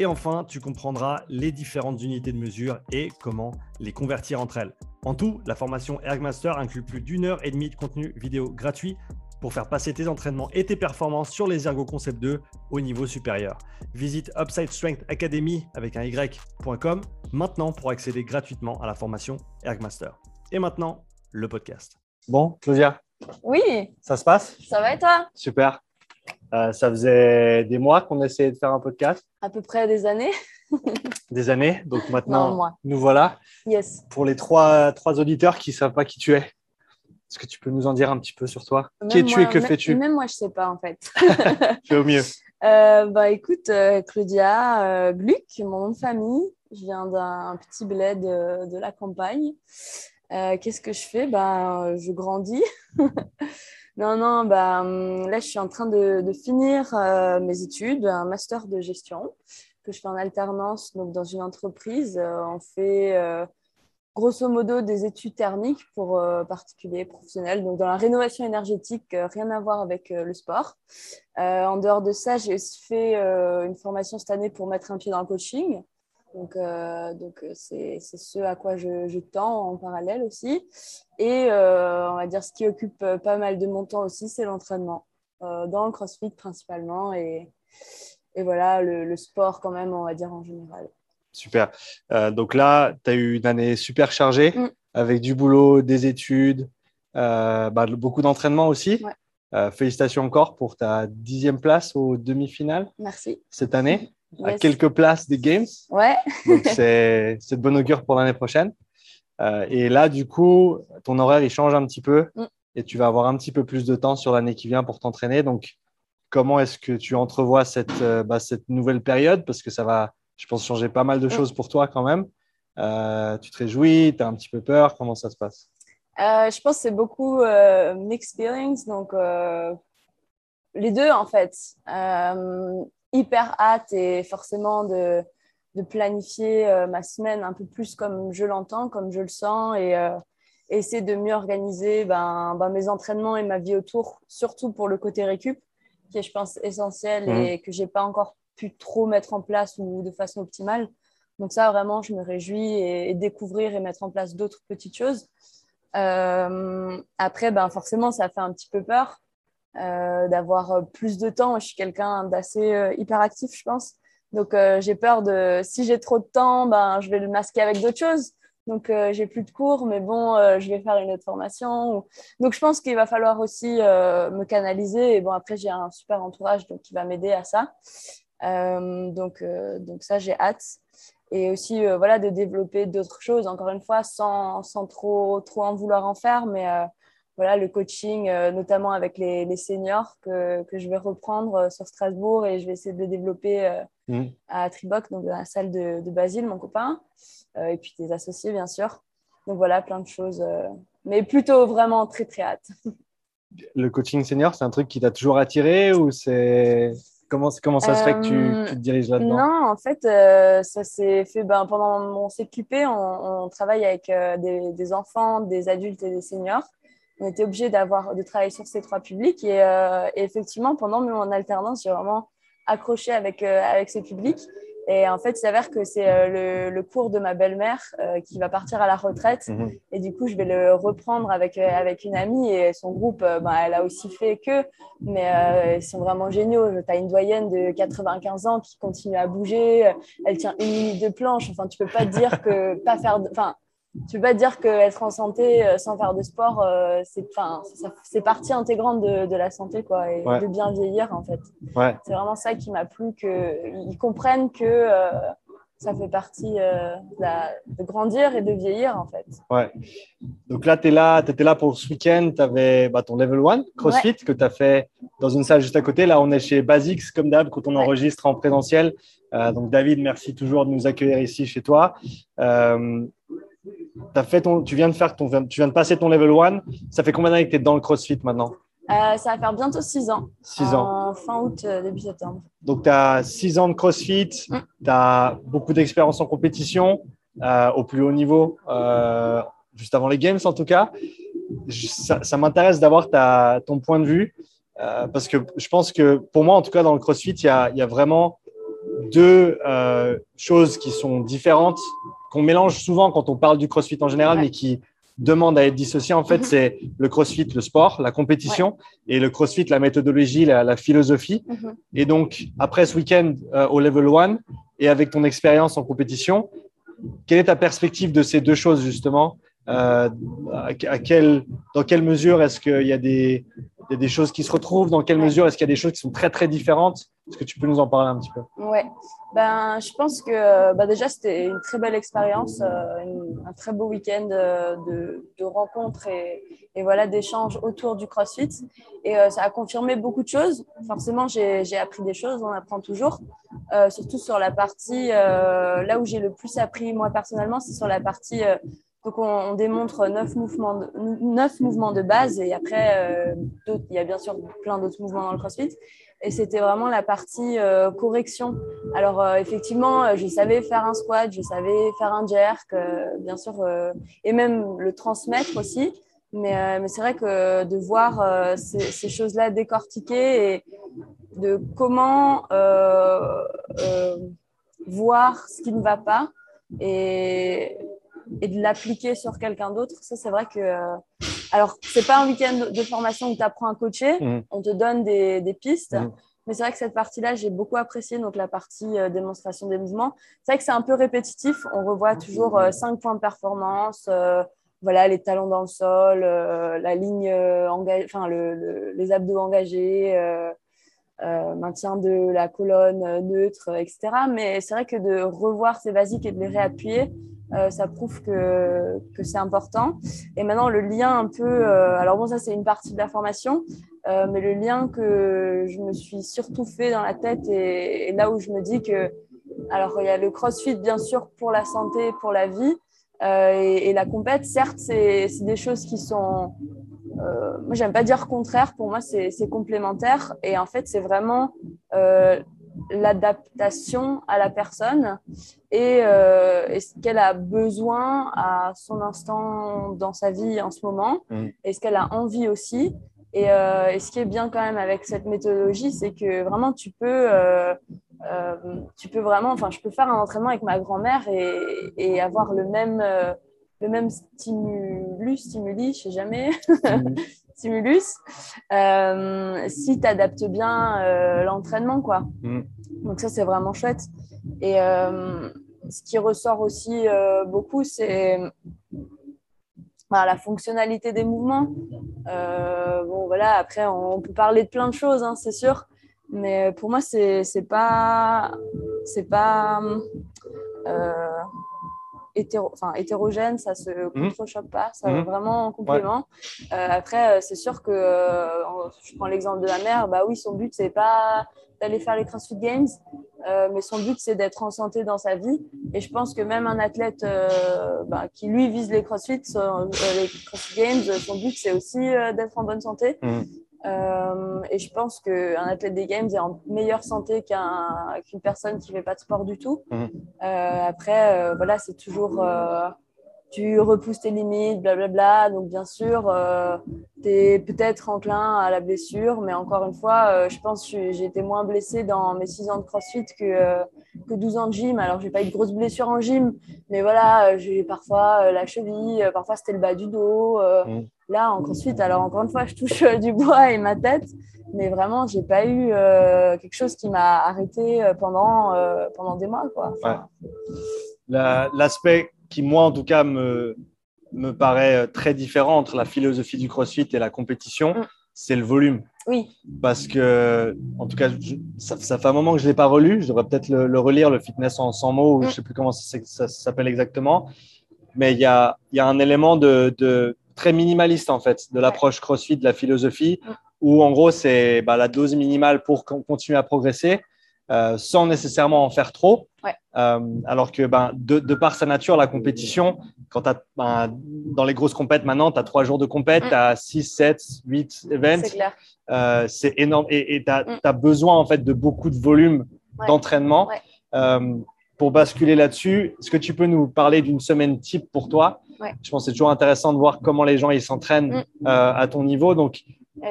Et enfin, tu comprendras les différentes unités de mesure et comment les convertir entre elles. En tout, la formation Ergmaster inclut plus d'une heure et demie de contenu vidéo gratuit pour faire passer tes entraînements et tes performances sur les Ergo Concept 2 au niveau supérieur. Visite Upside Strength Academy avec un y.com maintenant pour accéder gratuitement à la formation Ergmaster. Et maintenant, le podcast. Bon, Claudia? Oui. Ça se passe? Ça va et toi? Super. Euh, ça faisait des mois qu'on essayait de faire un podcast. À peu près des années. des années. Donc maintenant, non, nous voilà. Yes. Pour les trois, trois auditeurs qui ne savent pas qui tu es, est-ce que tu peux nous en dire un petit peu sur toi? Qui es-tu et que fais-tu? Même moi, je ne sais pas en fait. Fais au mieux. Euh, bah, écoute, euh, Claudia Gluck, mon nom de famille. Je viens d'un petit bled de, de la campagne. Qu'est-ce que je fais? Bah, Je grandis. non, non, bah, là, je suis en train de, finir mes études, un master de gestion que je fais en alternance donc, dans une entreprise. on fait grosso modo des études thermiques pour euh, particuliers professionnels. Donc, dans la rénovation énergétique, euh, rien à voir avec euh, le sport. en dehors de ça, j'ai fait une formation cette année pour mettre un pied dans le coaching. Donc, donc c'est, ce à quoi je, je, tends en parallèle aussi. Et on va dire ce qui occupe pas mal de mon temps aussi, c'est l'entraînement. dans le crossfit principalement et, et voilà, le, le sport quand même, on va dire en général. Super. Euh, donc là, tu as eu une année super chargée mm. avec du boulot, des études, euh, bah, beaucoup d'entraînement aussi. Euh, félicitations encore pour ta dixième place aux demi-finales. Merci. Cette année, à quelques places des Games. Ouais. donc c'est de bonne augure pour l'année prochaine. et là, du coup, ton horaire, il change un petit peu mm. et tu vas avoir un petit peu plus de temps sur l'année qui vient pour t'entraîner. Donc, comment est-ce que tu entrevois cette, bah, cette nouvelle période? Parce que ça va je pense, changer pas mal de mm. choses pour toi quand même. Euh, tu te réjouis, tu as un petit peu peur, comment ça se passe? Euh, Je pense que c'est beaucoup euh, mixed feelings, donc les deux en fait. Hyper hâte et forcément de, de planifier ma semaine un peu plus comme je l'entends, comme je le sens et essayer de mieux organiser ben, ben, mes entraînements et ma vie autour, surtout pour le côté récup, qui est, je pense, essentiel mm. et que j'ai pas encore trop mettre en place ou de façon optimale. Donc ça, vraiment, je me réjouis et, découvrir et mettre en place d'autres petites choses. Euh, après, ben, forcément, ça fait un petit peu peur euh, d'avoir plus de temps. Je suis quelqu'un d'assez euh, hyperactif, je pense. Donc, j'ai peur de, si j'ai trop de temps, ben, je vais le masquer avec d'autres choses. Donc, j'ai plus de cours, mais bon, je vais faire une autre formation. Donc, je pense qu'il va falloir aussi me canaliser. Et bon, après, j'ai un super entourage donc, qui va m'aider à ça. Euh, donc, euh, donc ça, j'ai hâte. Et aussi, euh, voilà, de développer d'autres choses, encore une fois, sans, sans trop, trop en vouloir en faire, mais voilà, le coaching, notamment avec les, les seniors, que, que, je vais reprendre sur Strasbourg et je vais essayer de le développer mmh. à Triboc, donc dans la salle de, de Basile, mon copain, et puis des associés, bien sûr. Donc voilà, plein de choses, mais plutôt vraiment très, très hâte. Le coaching senior, c'est un truc qui t'a toujours attiré ou c'est Comment, comment ça se fait que tu, euh, te diriges là-dedans? Non, en fait, euh, ça s'est fait ben, pendant mon CQP. On, on travaille avec euh, des, des, enfants, des adultes et des seniors. On était obligé d'avoir de travailler sur ces trois publics. Et, et effectivement, pendant mon alternance, j'ai vraiment accroché avec, avec ces publics. Et en fait, il s'avère que c'est euh, le, cours de ma belle-mère euh, qui va partir à la retraite. Mhm. Et du coup, je vais le reprendre avec, euh, avec une amie. Et son groupe, bah, elle a aussi fait que. Mais ils sont vraiment géniaux. Tu as une doyenne de 95 ans qui continue à bouger. Elle tient une minute de planche. Enfin, tu peux pas dire que pas faire. Enfin, tu peux pas dire qu'être en santé euh, sans faire de sport, euh, c'est, c'est partie intégrante de, de, la santé quoi, et de bien vieillir en fait. Ouais. C'est vraiment ça qui m'a plu, qu'ils comprennent que euh, ça fait partie de, grandir et de vieillir en fait. Ouais. Donc là, tu étais là pour ce week-end, tu avais bah, ton level 1 CrossFit que tu as fait dans une salle juste à côté. Là, on est chez Basics, comme d'hab, quand on enregistre en présentiel. donc David, merci toujours de nous accueillir ici chez toi. As fait ton, tu, viens de faire ton, tu viens de passer ton level 1. Ça fait combien d'années que tu es dans le CrossFit maintenant? Euh, Ça va faire bientôt 6 ans. 6 ans. fin août, euh, début septembre. Donc, tu as 6 ans de CrossFit. Mm. Tu as beaucoup d'expérience en compétition euh, au plus haut niveau, juste avant les Games en tout cas. Ça, m'intéresse d'avoir ton point de vue parce que je pense que pour moi, en tout cas, dans le CrossFit, il y a, y a vraiment deux choses qui sont différentes qu'on mélange souvent quand on parle du CrossFit en général, mais qui demande à être dissocié, en fait, mhm. c'est le CrossFit, le sport, la compétition, et le CrossFit, la méthodologie, la, philosophie. Mhm. Et donc, après ce week-end euh, au level 1, et avec ton expérience en compétition, quelle est ta perspective de ces deux choses, justement euh, à, Dans quelle mesure est-ce qu'il y a des, des choses qui se retrouvent Dans quelle mesure est-ce qu'il y a des choses qui sont très, très différentes Est-ce que tu peux nous en parler un petit peu? Ouais. Ben, je pense que bah déjà, c'était une très belle expérience, euh, un très beau week-end euh, de, rencontres et, voilà, d'échanges autour du CrossFit. Et euh, ça a confirmé beaucoup de choses. Forcément, j'ai appris des choses, on apprend toujours. surtout sur la partie, là où j'ai le plus appris moi personnellement, c'est sur la partie donc, on, on, démontre neuf mouvements, de, neuf mouvements de base et après, il y a bien sûr plein d'autres mouvements dans le CrossFit. Et c'était vraiment la partie euh, correction. Alors, euh, effectivement, euh, je savais faire un squat, je savais faire un jerk, bien sûr, et même le transmettre aussi. Mais, c'est vrai que de voir ces, choses-là décortiquées et de comment voir ce qui ne va pas et de l'appliquer sur quelqu'un d'autre, ça c'est vrai que. Euh, alors, c'est pas un week-end de formation où tu apprends à coacher, mmh. on te donne des, des pistes. Mmh. Mais c'est vrai que cette partie-là, j'ai beaucoup apprécié, donc la partie euh, démonstration des mouvements. C'est vrai que c'est un peu répétitif. On revoit toujours euh, cinq points de performance, voilà, les talons dans le sol, la ligne enfin le, les abdos engagés, maintien de la colonne neutre, etc. Mais c'est vrai que de revoir ces basiques et de les réappuyer, euh, ça prouve que, que c'est important. Et maintenant, le lien un peu, euh, alors bon, ça c'est une partie de la formation, euh, mais le lien que je me suis surtout fait dans la tête et, là où je me dis que, alors il y a le CrossFit bien sûr pour la santé, pour la vie, et, et, la compète, certes, c'est des choses qui sont, moi j'aime pas dire contraire, pour moi c'est complémentaire, et en fait c'est vraiment l'adaptation à la personne et, euh, ce qu'elle a besoin à son instant dans sa vie en ce moment mm. et ce qu'elle a envie aussi. Euh, et, ce qui est bien quand même avec cette méthodologie, c'est que vraiment tu peux, euh, tu peux vraiment, enfin je peux faire un entraînement avec ma grand-mère et, et, avoir le même, le même stimulus, stimuli, je sais jamais. Mm. stimulus euh, si tu adaptes bien euh, l'entraînement. quoi. Mm. Donc ça, c'est vraiment chouette. Et euh, ce qui ressort aussi beaucoup, c'est la fonctionnalité des mouvements. bon, voilà, après, on peut parler de plein de choses, hein, c'est sûr. Mais pour moi, c'est pas... C'est pas enfin, hétérogène, ça se mhm. contrechoque pas, ça va mhm. vraiment en complément. Euh, après, euh, c'est sûr que euh, je prends l'exemple de ma mère, bah oui, son but c'est pas d'aller faire les CrossFit Games, mais son but c'est d'être en santé dans sa vie. Et je pense que même un athlète bah, qui lui vise les CrossFit, les CrossFit Games, son but c'est aussi d'être en bonne santé. Euh, et je pense qu'un athlète des Games est en meilleure santé qu'une personne qui ne fait pas de sport du tout. Euh, après, euh, voilà, c'est toujours. Tu repousses tes limites, blablabla. Donc, bien sûr, tu es peut-être enclin à la blessure. Mais encore une fois, je pense que j'ai été moins blessée dans mes 6 ans de CrossFit que, que 12 ans de gym. Alors, j'ai pas eu de grosses blessures en gym. Mais voilà, j'ai parfois la cheville, parfois c'était le bas du dos. Mhm. Là, ensuite, alors encore une fois, je touche euh, du bois et ma tête, mais vraiment, j'ai pas eu euh, quelque chose qui m'a arrêté euh, pendant, pendant des mois. Quoi. L'aspect qui, moi, en tout cas, me, me paraît très différent entre la philosophie du CrossFit et la compétition, mm. c'est le volume. Oui. Parce que, en tout cas, ça, fait un moment que je ne l'ai pas relu. Je devrais peut-être le, relire, le fitness en 100 mots, ou je ne sais plus comment ça, s'appelle exactement. Mais il y a, y a, un élément de, de, très minimaliste, en fait, de l'approche CrossFit, de la philosophie, où en gros, c'est bah, la dose minimale pour continuer à progresser. Euh, sans nécessairement en faire trop. Euh, alors que ben, de, par sa nature, la compétition, quand ben, dans les grosses compètes maintenant, tu as trois jours de compète, tu as 6, 7, 8 events. Euh, c'est énorme. Et tu as, mm. besoin en fait de beaucoup de volume d'entraînement. pour basculer là-dessus, est-ce que tu peux nous parler d'une semaine type pour toi? Je pense que c'est toujours intéressant de voir comment les gens ils s'entraînent mm. à ton niveau. Donc,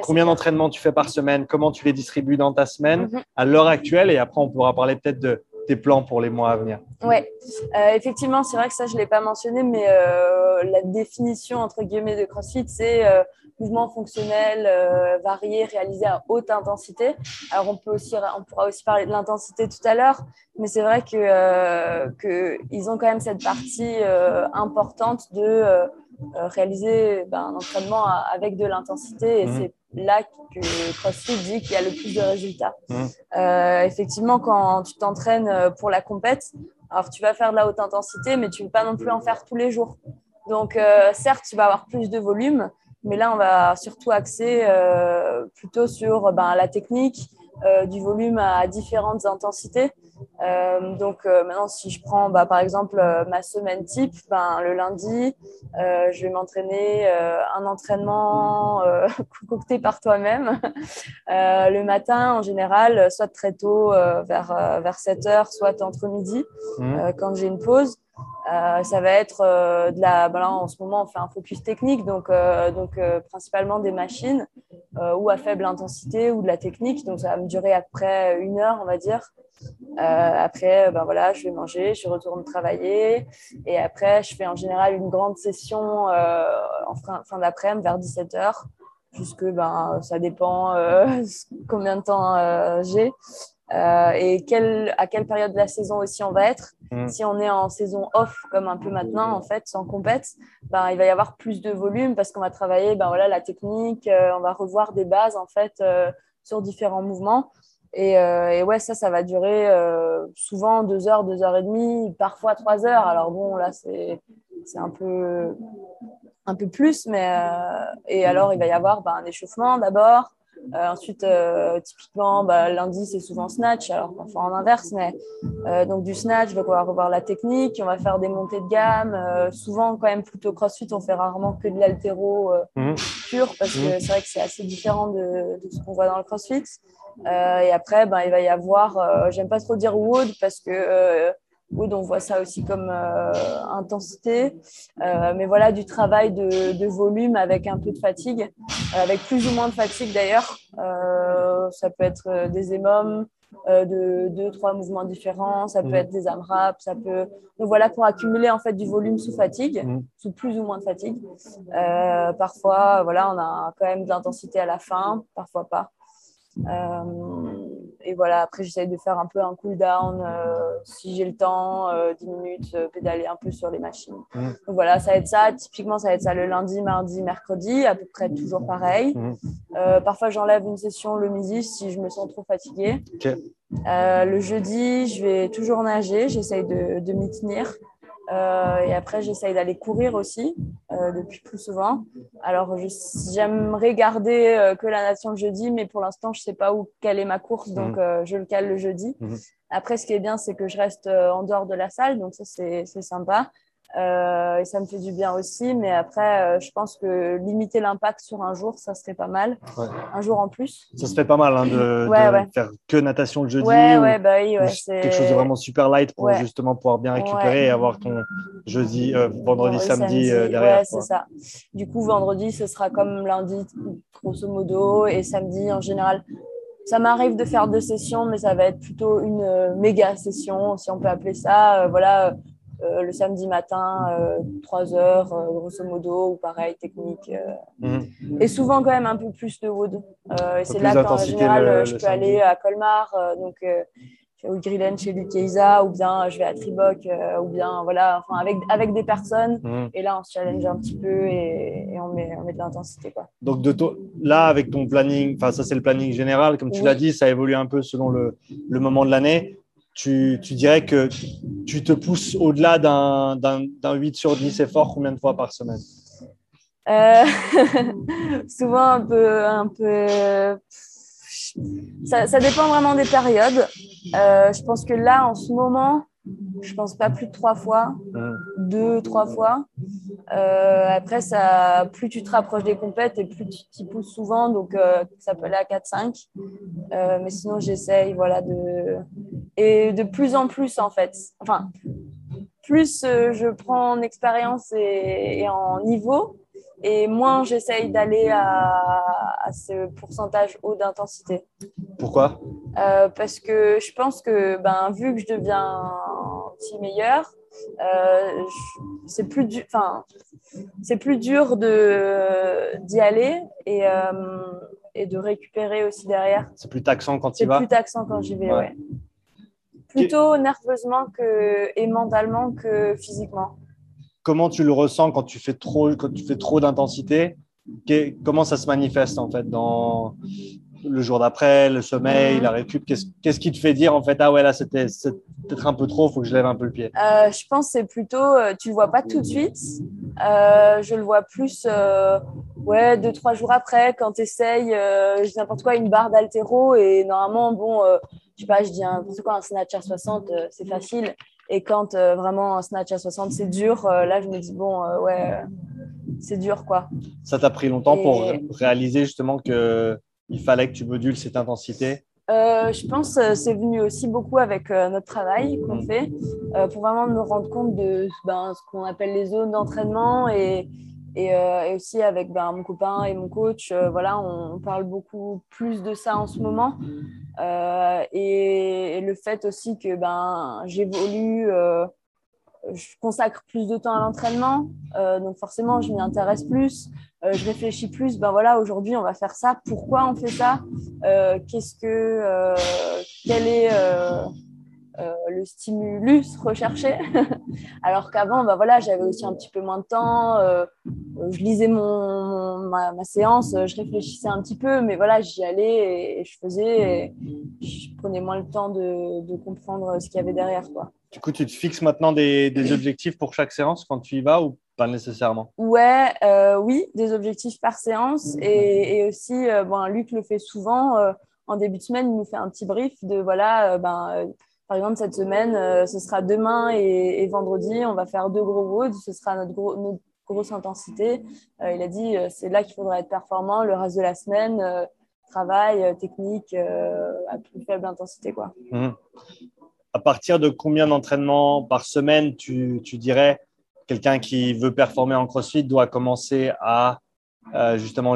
Combien d'entraînements tu fais par semaine? Comment tu les distribues dans ta semaine? Mhm. à l'heure actuelle Et après, on pourra parler peut-être de tes plans pour les mois à venir. Oui, euh, effectivement, c'est vrai que ça, je ne l'ai pas mentionné, mais euh, la définition, entre guillemets, de CrossFit, c'est euh, mouvement fonctionnel varié, réalisé à haute intensité. Alors, on, peut aussi, on pourra aussi parler de l'intensité tout à l'heure, mais c'est vrai qu'ils ont quand même cette partie importante de réaliser ben, un entraînement avec de l'intensité et mhm. c'est là que CrossFit dit qu'il y a le plus de résultats. Mmh. Euh, effectivement, quand tu t'entraînes euh, pour la compète, alors tu vas faire de la haute intensité, mais tu ne veux pas non plus en faire tous les jours. Donc, euh, certes, tu vas avoir plus de volume, mais là, on va surtout axer plutôt sur ben, la technique, du volume à différentes intensités. Euh, donc euh, maintenant, si je prends bah, par exemple euh, ma semaine type, ben, le lundi, je vais m'entraîner un entraînement concocté par toi-même. le matin, en général, soit très tôt, vers, vers 7 heures, soit entre midi, mmh. quand j'ai une pause. ça va être de la. Ben en ce moment, on fait un focus technique, donc, donc principalement des machines ou à faible intensité ou de la technique. Donc, ça va me durer après une heure, on va dire. Euh, après, ben voilà, je vais manger, je retourne travailler. Et après, je fais en général une grande session euh, en fin, fin d'après-midi vers 17h, puisque ben, ça dépend euh, combien de temps j'ai. et quelle, à quelle période de la saison aussi on va être. Mm. Si on est en saison off, comme un peu maintenant, en fait, sans compète, ben, il va y avoir plus de volume parce qu'on va travailler ben, voilà, la technique, on va revoir des bases, en fait, sur différents mouvements. Euh, et, ouais, ça, ça va durer euh, souvent deux heures, deux heures et demie, parfois trois heures. Alors bon, là, c'est un peu, un peu plus. Mais, euh, et alors, il va y avoir bah, un échauffement d'abord. ensuite, typiquement, bah, lundi, c'est souvent snatch, alors parfois en inverse, mais donc du snatch, on va revoir la technique, on va faire des montées de gamme. souvent, quand même, plutôt crossfit, on fait rarement que de l'altéro mmh. pur, parce que mmh. c'est vrai que c'est assez différent de, de ce qu'on voit dans le crossfit. Euh, et après, ben, il va y avoir, euh, j'aime pas trop dire wood parce que euh, wood, on voit ça aussi comme intensité, mais voilà, du travail de, volume avec un peu de fatigue, avec plus ou moins de fatigue d'ailleurs. ça peut être des émums, de deux, trois mouvements différents, ça peut mmh. être des AMRAP, ça peut. Donc voilà, pour accumuler en fait du volume sous fatigue, mmh. sous plus ou moins de fatigue. parfois, voilà, on a quand même de l'intensité à la fin, parfois pas. Euh, et voilà, après, j'essaye de faire un peu un cool down euh, si j'ai le temps, 10 euh, minutes, pédaler un peu sur les machines. Mmh. Donc voilà, ça va être ça. Typiquement, ça va être ça le lundi, mardi, mercredi, à peu près toujours pareil. Mmh. parfois, j'enlève une session le midi si je me sens trop fatiguée. le jeudi, je vais toujours nager, j'essaye de, de m'y tenir. Euh, et après, j'essaye d'aller courir aussi, euh, depuis plus souvent. Alors, j'aimerais garder euh, que la natation le jeudi, mais pour l'instant, je ne sais pas où caler ma course, donc mhm. je le cale le jeudi. Mhm. Après, ce qui est bien, c'est que je reste en dehors de la salle, donc ça, c'est sympa. Euh, et ça me fait du bien aussi. Mais après, euh, je pense que limiter l'impact sur un jour, ça serait pas mal. Un jour en plus. Ça se fait pas mal hein, de, faire que natation le jeudi. Ouais, bah oui, quelque chose de vraiment super light pour justement pouvoir bien récupérer et avoir ton jeudi, euh, vendredi, samedi, derrière. Ouais, c'est ça. Du coup, vendredi, ce sera comme lundi, grosso modo. Et samedi, en général, ça m'arrive de faire deux sessions, mais ça va être plutôt une méga session, si on peut appeler ça. voilà euh, le samedi matin, 3 euh, heures, euh, grosso modo, ou pareil, technique. Mhm. Et souvent, quand même, un peu plus de wood. et c'est là qu'en général, je peux aller à Colmar, donc au Grillen chez Lucaiza, ou bien je vais à Triboc, ou bien voilà, enfin, avec, avec des personnes. Mhm. Et là, on se challenge un petit peu et, on, met, on met de l'intensité. Donc, de, là, avec ton planning, enfin, ça, c'est le planning général, comme tu l'as dit, ça évolue un peu selon le, le moment de l'année. Tu, tu, dirais que tu te pousses au-delà d'un 8 sur 10 effort combien de fois par semaine? Euh, Souvent un peu. Un peu... Ça, ça, dépend vraiment des périodes. Euh, je pense que là, en ce moment, je pense pas plus de trois fois, deux, trois fois. Euh, après, ça, plus tu te rapproches des compètes et plus tu t'y pousses souvent, donc euh, ça peut aller à 4-5. Euh, mais sinon, j'essaye, voilà, de et de plus en plus en fait. Enfin, plus je prends en expérience et, en niveau, et moins j'essaye d'aller à, ce pourcentage haut d'intensité. Pourquoi? Parce que je pense que ben, vu que je deviens petit meilleur, euh, c'est plus c'est plus dur de d'y aller et, euh, et de récupérer aussi derrière. C'est plus taxant quand tu vas? c'est plus taxant quand j'y vais ouais. plutôt nerveusement que et mentalement que physiquement comment tu le ressens quand tu fais trop quand tu fais trop d'intensité? Comment ça se manifeste en fait dans le jour d'après, le sommeil, mhm. la récup? Qu'est-ce qui te fait dire en fait, ah ouais, là c'était peut-être un peu trop, il faut que je lève un peu le pied euh, Je pense c'est plutôt, euh, tu le vois pas tout de suite. Euh, je le vois plus, ouais, deux, trois jours après, quand tu essayes, n'importe quoi, une barre d'altéro et normalement, bon, je sais pas, je dis n'importe quoi, un snatch à 60, c'est facile. Et quand vraiment un snatch à 60, c'est dur, là je me dis, bon, ouais, c'est dur quoi. Ça t'a pris longtemps pour réaliser justement que il fallait que tu modules cette intensité? Euh, je pense que c'est venu aussi beaucoup avec euh, notre travail qu'on fait euh, pour vraiment me rendre compte de ben, ce qu'on appelle les zones d'entraînement et, et, aussi avec ben, mon copain et mon coach. voilà, on, parle beaucoup plus de ça en ce moment. Et, le fait aussi que ben, j'évolue je consacre plus de temps à l'entraînement, donc forcément je m'y intéresse plus. Euh, je réfléchis plus, ben voilà, aujourd'hui on va faire ça, pourquoi on fait ça, euh, qu'est-ce que, euh, quel est le stimulus recherché, alors qu'avant, ben voilà, j'avais aussi un petit peu moins de temps, je lisais mon, ma, séance, je réfléchissais un petit peu, mais voilà, j'y allais et, je faisais, et je prenais moins le temps de, de comprendre ce qu'il y avait derrière, quoi. Du coup, tu te fixes maintenant des, des objectifs pour chaque séance quand tu y vas ou pas nécessairement? Ouais, euh, oui, des objectifs par séance. Et, aussi, euh, bon, Luc le fait souvent. Euh, en début de semaine, il nous fait un petit brief de voilà, ben, par exemple, cette semaine, ce sera demain et, vendredi, on va faire deux gros woods. Ce sera notre, notre grosse intensité. il a dit c'est là qu'il faudra être performant. Le reste de la semaine, travail, technique à plus faible intensité. Quoi. Mmh. À partir de combien d'entraînements par semaine tu, tu dirais quelqu'un qui veut performer en CrossFit doit commencer à euh, justement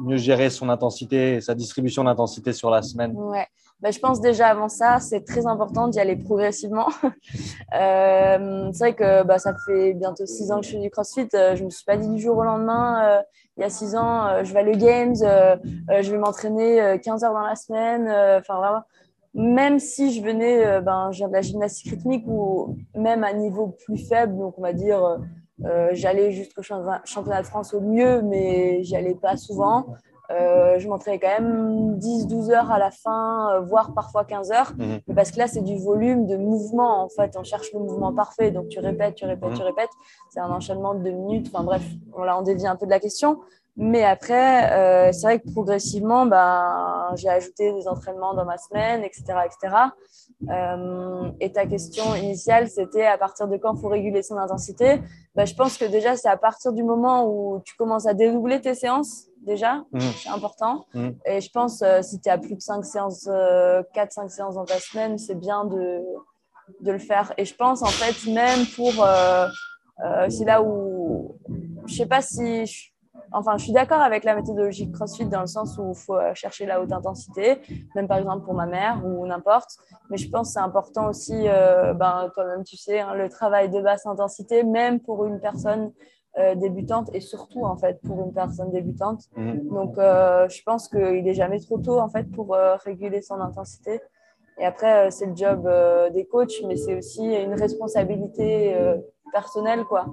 mieux gérer son intensité, sa distribution d'intensité sur la semaine? Ouais. Ben, je pense déjà avant ça, c'est très important d'y aller progressivement. euh, c'est vrai que bah, ça fait bientôt six ans que je fais du CrossFit. Euh, je ne me suis pas dit du jour au lendemain, euh, il y a six ans, je vais aller aux Games, je vais m'entraîner 15 heures dans la semaine. Enfin, même si je venais, ben, je de la gymnastique rythmique ou même à niveau plus faible, donc on va dire, euh, j'allais jusqu'au championnat de France au mieux, mais j'y allais pas souvent. Je m'entraînais quand même 10-12 heures à la fin, voire parfois 15 heures. Mhm. Parce que là, c'est du volume de mouvement. En fait, on cherche le mouvement parfait. Donc, tu répètes, tu répètes, tu mhm. répètes. C'est un enchaînement de deux minutes. Enfin, bref, on dévie un peu de la question. Mais après, euh, c'est vrai que progressivement, ben, j'ai ajouté des entraînements dans ma semaine, etc. etc. Euh, et ta question initiale, c'était à partir de quand il faut réguler son intensité? Ben, Je pense que déjà, c'est à partir du moment où tu commences à dédoubler tes séances, déjà, mmh. c'est important. Mmh. Et je pense, euh, si tu as plus de 5 séances, 4-5 séances dans ta semaine, c'est bien de, de le faire. Et je pense, en fait, même pour... c'est là où... Je sais pas si... Je, Enfin, je suis d'accord avec la méthodologie CrossFit dans le sens où il faut euh, chercher la haute intensité, même par exemple pour ma mère ou n'importe. Mais je pense que c'est important aussi, euh, ben, toi-même tu sais, hein, le travail de basse intensité, même pour une personne euh, débutante et surtout en fait pour une personne débutante. Mhm. Donc, je pense qu'il n'est jamais trop tôt en fait pour réguler son intensité. Et après, c'est le job des coachs, mais c'est aussi une responsabilité personnelle, quoi.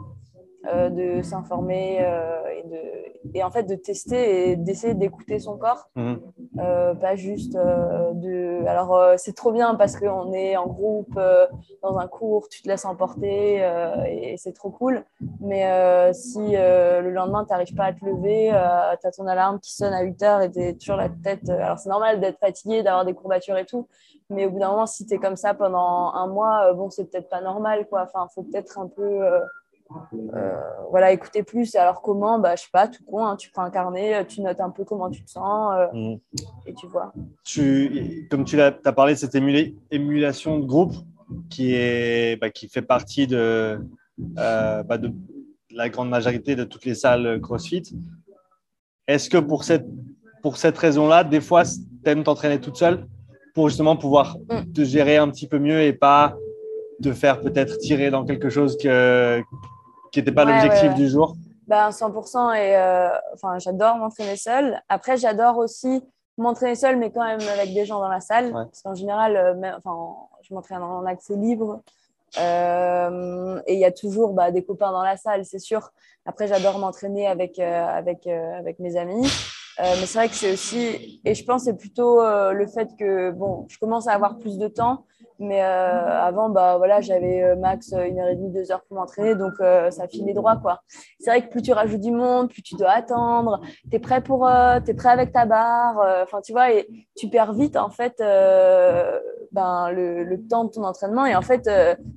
Euh, de s'informer euh, et, de, et en fait de tester et d'essayer d'écouter son corps. Mhm. Euh, pas juste de. Alors, c'est trop bien parce qu'on est en groupe, dans un cours, tu te laisses emporter et, c'est trop cool. Mais si le lendemain, tu n'arrives pas à te lever, tu as ton alarme qui sonne à 8 heures et tu es toujours la tête. Alors, c'est normal d'être fatigué, d'avoir des courbatures et tout. Mais au bout d'un moment, si tu es comme ça pendant un mois, bon, c'est peut-être pas normal. Quoi. Enfin, faut peut-être un peu euh, voilà, écouter plus. Alors comment bah, Je sais pas, tout con, hein. tu prends un carnet, euh, tu notes un peu comment tu te sens euh, mm. et tu vois. Tu, comme tu as, as, parlé de cette émulation de groupe qui, est, bah, qui fait partie de, bah, de la grande majorité de toutes les salles CrossFit. Est-ce que pour cette, pour cette raison-là, des fois, tu aimes t'entraîner toute seule pour justement pouvoir mm. te gérer un petit peu mieux et pas te faire peut-être tirer dans quelque chose que, qui n'était pas l'objectif du jour ben, 100% et euh, enfin, j'adore m'entraîner seule. Après, j'adore aussi m'entraîner seule, mais quand même avec des gens dans la salle. Parce qu'en général, euh, enfin, je m'entraîne en accès libre. Euh, et il y a toujours bah, des copains dans la salle, c'est sûr. Après, j'adore m'entraîner avec, avec, avec mes amis. Mais c'est vrai que c'est aussi, et je pense c'est plutôt le fait que bon, je commence à avoir plus de temps mais euh, avant, bah, voilà, j'avais euh, max euh, une heure et demie, deux heures pour m'entraîner, donc ça filait droit. quoi. C'est vrai que plus tu rajoutes du monde, plus tu dois attendre, tu es prêt, pour, es prêt avec ta barre, enfin tu vois, et tu perds vite en fait ben, le, le, temps de ton entraînement. Et en fait, tu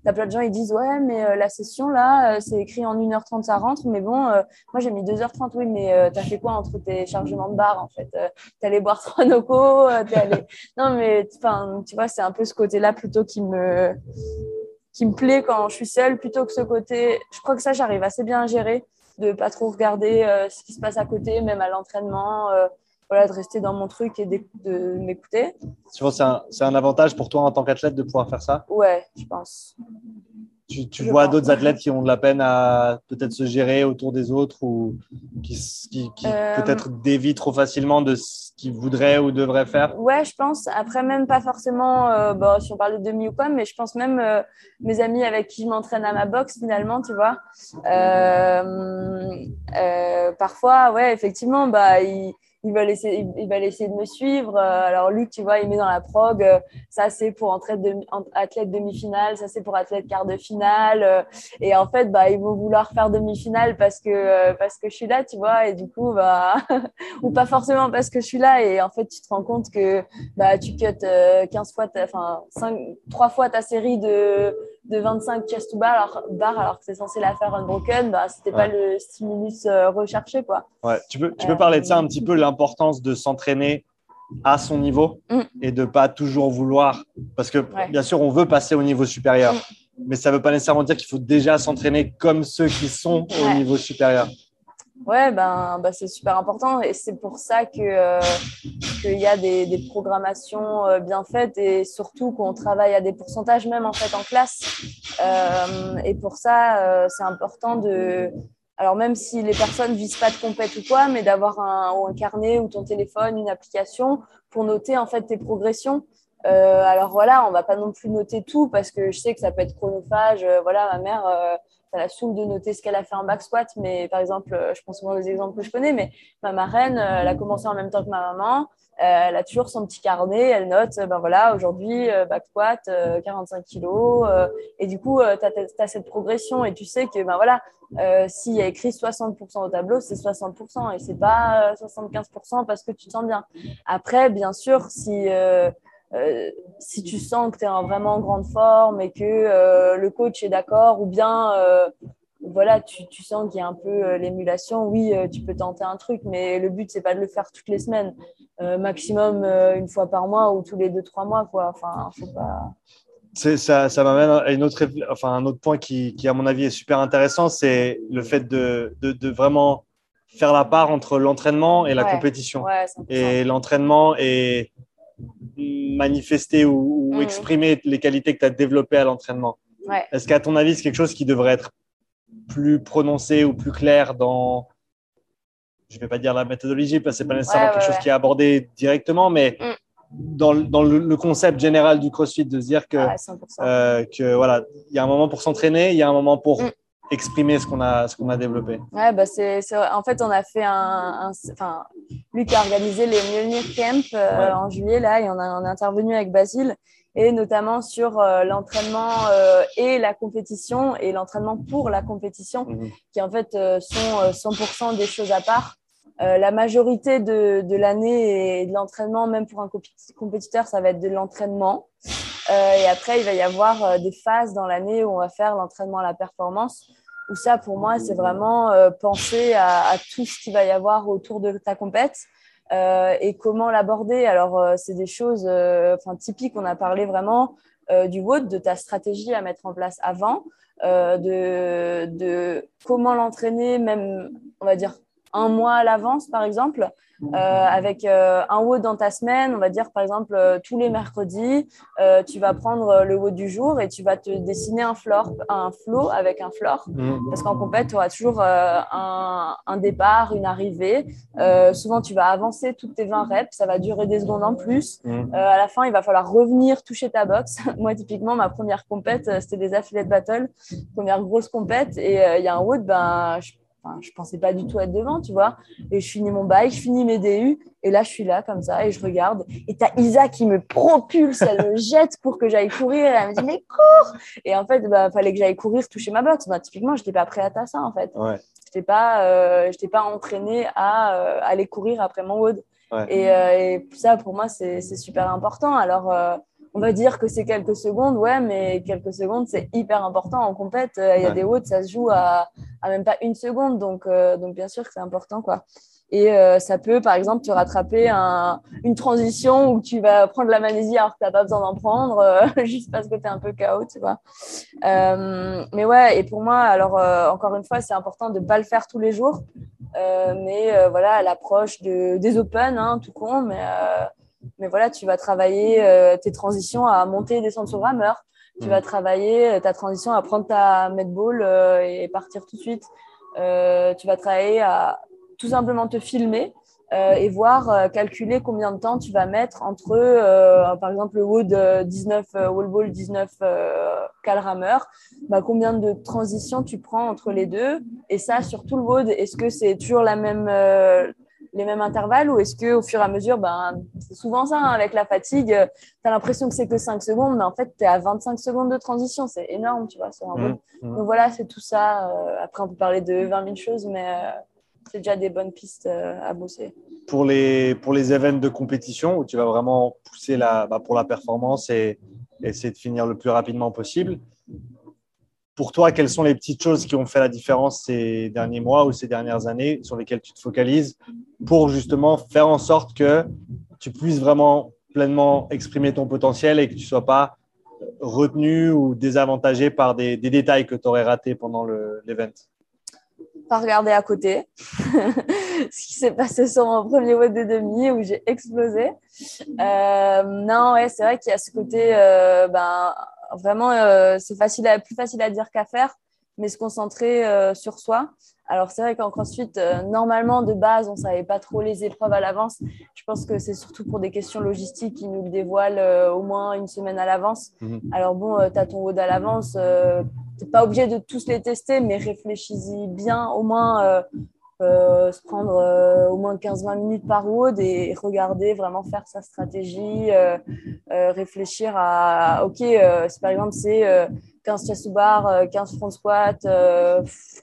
as plein de gens, ils disent Ouais, mais la session là, c'est écrit en 1h30, ça rentre, mais bon, moi j'ai mis 2h30, oui, mais tu as fait quoi entre tes chargements de barre en fait Tu allé boire trois nocos, allé. Non, mais tu vois, c'est un peu ce côté-là plutôt qui me, qui me plaît quand je suis seule, plutôt que ce côté. Je crois que ça, j'arrive assez bien à gérer, de pas trop regarder euh, ce qui se passe à côté, même à l'entraînement. Euh, voilà, de rester dans mon truc et de m'écouter. Tu vois, c'est un, un, avantage pour toi en tant qu'athlète de pouvoir faire ça? Ouais, je pense. Tu, vois d'autres athlètes qui ont de la peine à peut-être se gérer autour des autres ou qui, qui, euh, peut-être dévient trop facilement de ce qu'ils voudraient ou devraient faire? Ouais, je pense. Après, même pas forcément, euh, bon, si on parle de demi ou pas, mais je pense même euh, mes amis avec qui je m'entraîne à ma boxe, finalement, tu vois. parfois, ouais, effectivement, bah, ils il va laisser, il, va essayer de me suivre. Euh, alors Luc, tu vois, il met dans la prog, euh, ça c'est pour athlète, athlète demi-finale, ça c'est pour athlète quart de finale. Euh, et en fait, bah, ils vont vouloir faire demi-finale parce que, parce que je suis là, tu vois, et du coup, bah, ou pas forcément parce que je suis là. Et en fait, tu te rends compte que bah, tu cut 15 fois, enfin, 5, 3 fois ta série de de 25 chest to bar alors, bar, alors que c'est censé la faire unbroken, bah, c'était pas le stimulus euh, recherché. Quoi. Ouais. Tu peux, tu peux parler de ça un petit peu, l'importance de s'entraîner à son niveau mm. et de pas toujours vouloir. Parce que bien sûr, on veut passer au niveau supérieur, mm. mais ça veut pas nécessairement dire qu'il faut déjà s'entraîner comme ceux qui sont au niveau supérieur. Ouais, ben, ben, c'est super important et c'est pour ça que euh, qu'il y a des, des programmations euh, bien faites et surtout qu'on travaille à des pourcentages même en fait en classe. Euh, et pour ça, euh, c'est important de alors même si les personnes visent pas de compète ou quoi, mais d'avoir un, un carnet ou ton téléphone, une application pour noter en fait tes progressions. Euh, alors voilà, on va pas non plus noter tout parce que je sais que ça peut être chronophage. voilà, ma mère ça la saoule de noter ce qu'elle a fait en back squat, mais par exemple, euh, je pense souvent aux exemples que je connais, mais ma marraine, euh, elle a commencé en même temps que ma maman. Euh, elle a toujours son petit carnet, elle note, ben voilà, aujourd'hui, back squat, 45 kilos. et du coup, tu as, cette progression et tu sais que, ben voilà, s'il y a écrit 60% au tableau, c'est 60% et c'est pas 75% parce que tu te sens bien. Après, bien sûr, si si tu sens que tu es en vraiment grande forme et que euh, le coach est d'accord, ou bien euh, voilà, tu, tu sens qu'il y a un peu l'émulation, oui, tu peux tenter un truc, mais le but, c'est pas de le faire toutes les semaines, maximum une fois par mois ou tous les deux, trois mois. Quoi. Enfin, faut pas. Ça, ça m'amène à une autre, enfin, un autre point qui, qui, à mon avis, est super intéressant, c'est le fait de, de, de, vraiment faire la part entre l'entraînement et la compétition. et l'entraînement est manifester ou, mm. exprimer les qualités que tu as développées à l'entraînement. Est-ce qu'à ton avis, c'est quelque chose qui devrait être plus prononcé ou plus clair dans, je ne vais pas dire la méthodologie parce que ce n'est pas nécessairement quelque chose qui est abordé directement, mais mm. dans, dans le, concept général du CrossFit, de se dire que, euh, que voilà, il y a un moment pour s'entraîner, il y a un moment pour mm. Exprimer ce qu'on a, qu'on a développé Ouais, bah c'est, en fait, on a fait un, enfin, Luc a organisé les Mjolnir Camp euh, en juillet là, et on, a, on est intervenu avec Basile et notamment sur euh, l'entraînement euh, et la compétition et l'entraînement pour la compétition, mhm. qui en fait sont 100% des choses à part. la majorité de, de l'année et de l'entraînement, même pour un compétiteur, ça va être de l'entraînement. Et après, il va y avoir des phases dans l'année où on va faire l'entraînement à la performance où ça, pour moi, c'est vraiment euh, penser à, tout ce qu'il va y avoir autour de ta compète euh, et comment l'aborder. Alors, euh, c'est des choses typiques. On a parlé vraiment du WOD, de ta stratégie à mettre en place avant, de comment l'entraîner, même, on va dire, un mois à l'avance, par exemple. Euh, avec euh, un WOD dans ta semaine, on va dire par exemple euh, tous les mercredis, tu vas prendre le WOD du jour et tu vas te dessiner un, floor, un flow avec un floor. Mmh. Parce qu'en compète, tu auras toujours un, un, départ, une arrivée. souvent, tu vas avancer toutes tes 20 reps, ça va durer des secondes en plus. Mmh. à la fin, il va falloir revenir toucher ta box. Moi, typiquement, ma première compète, c'était des affiliate battle, première grosse compète. Et il y a un WOD, ben, je je pensais pas du tout être devant, tu vois. Et je finis mon bail, je finis mes DU, et là, je suis là comme ça, et je regarde. Et tu as Isa qui me propulse, elle me jette pour que j'aille courir, et elle me dit, mais cours Et en fait, il bah, fallait que j'aille courir, toucher ma boxe. Bah, typiquement, je n'étais pas prêt à ça, en fait. Ouais. Je n'étais pas, euh, pas entraînée à euh, aller courir après mon WOD. Et, euh, et, ça, pour moi, c'est super important. Alors, on va dire que c'est quelques secondes, ouais, mais quelques secondes, c'est hyper important en compète. Il y a des hauts, ça se joue à, même pas une seconde, donc, euh, donc bien sûr que c'est important, quoi. Et euh, ça peut, par exemple, te rattraper une transition où tu vas prendre la magnésie alors que tu n'as pas besoin d'en prendre, euh, juste parce que tu es un peu KO, tu vois. mais ouais, et pour moi, alors, encore une fois, c'est important de ne pas le faire tous les jours. mais voilà, à l'approche de, des Open, hein, tout con, mais mais voilà, tu vas travailler euh, tes transitions à monter et descendre sur rameur. Tu vas mm. travailler euh, ta transition à prendre ta medball euh, et partir tout de suite. tu vas travailler à tout simplement te filmer et voir, calculer combien de temps tu vas mettre entre, par exemple, le wood 19, wall ball 19 cal rameur, bah, combien de transitions tu prends entre les deux? Et ça, sur tout le wood, est-ce que c'est toujours la même, les mêmes intervalles ou est-ce qu'au fur et à mesure, ben, c'est souvent ça, hein, avec la fatigue, euh, tu as l'impression que c'est que 5 secondes, mais en fait, tu es à 25 secondes de transition. C'est énorme, tu vois, sur un mmh, mmh. Donc voilà, c'est tout ça. Euh, après, on peut parler de 20 000 choses, mais euh, c'est déjà des bonnes pistes à bosser. Pour les, pour les événements de compétition où tu vas vraiment pousser la, bah, pour la performance et essayer de finir le plus rapidement possible, pour toi, quelles sont les petites choses qui ont fait la différence ces derniers mois ou ces dernières années sur lesquelles tu te focalises pour justement faire en sorte que tu puisses vraiment pleinement exprimer ton potentiel et que tu ne sois pas retenu ou désavantagé par des, détails que tu aurais ratés pendant l'event? Pas regarder à côté. Ce qui s'est passé sur mon premier WOD de demi où j'ai explosé. Euh, non, ouais, c'est vrai qu'il y a ce côté. Euh, ben, vraiment, euh, c'est facile plus facile à dire qu'à faire, mais se concentrer euh, sur soi. Alors, c'est vrai qu'en CrossFit, euh, normalement, de base, on ne savait pas trop les épreuves à l'avance. Je pense que c'est surtout pour des questions logistiques qui nous le dévoilent au moins une semaine à l'avance. Mhm. Alors, bon, tu as ton WOD à l'avance. tu n'es pas obligé de tous les tester, mais réfléchis-y bien, au moins euh, se prendre euh, au moins 15-20 minutes par WOD et regarder, vraiment faire sa stratégie, euh, réfléchir à, ok, si par exemple c'est 15 chest bar, 15 front squat,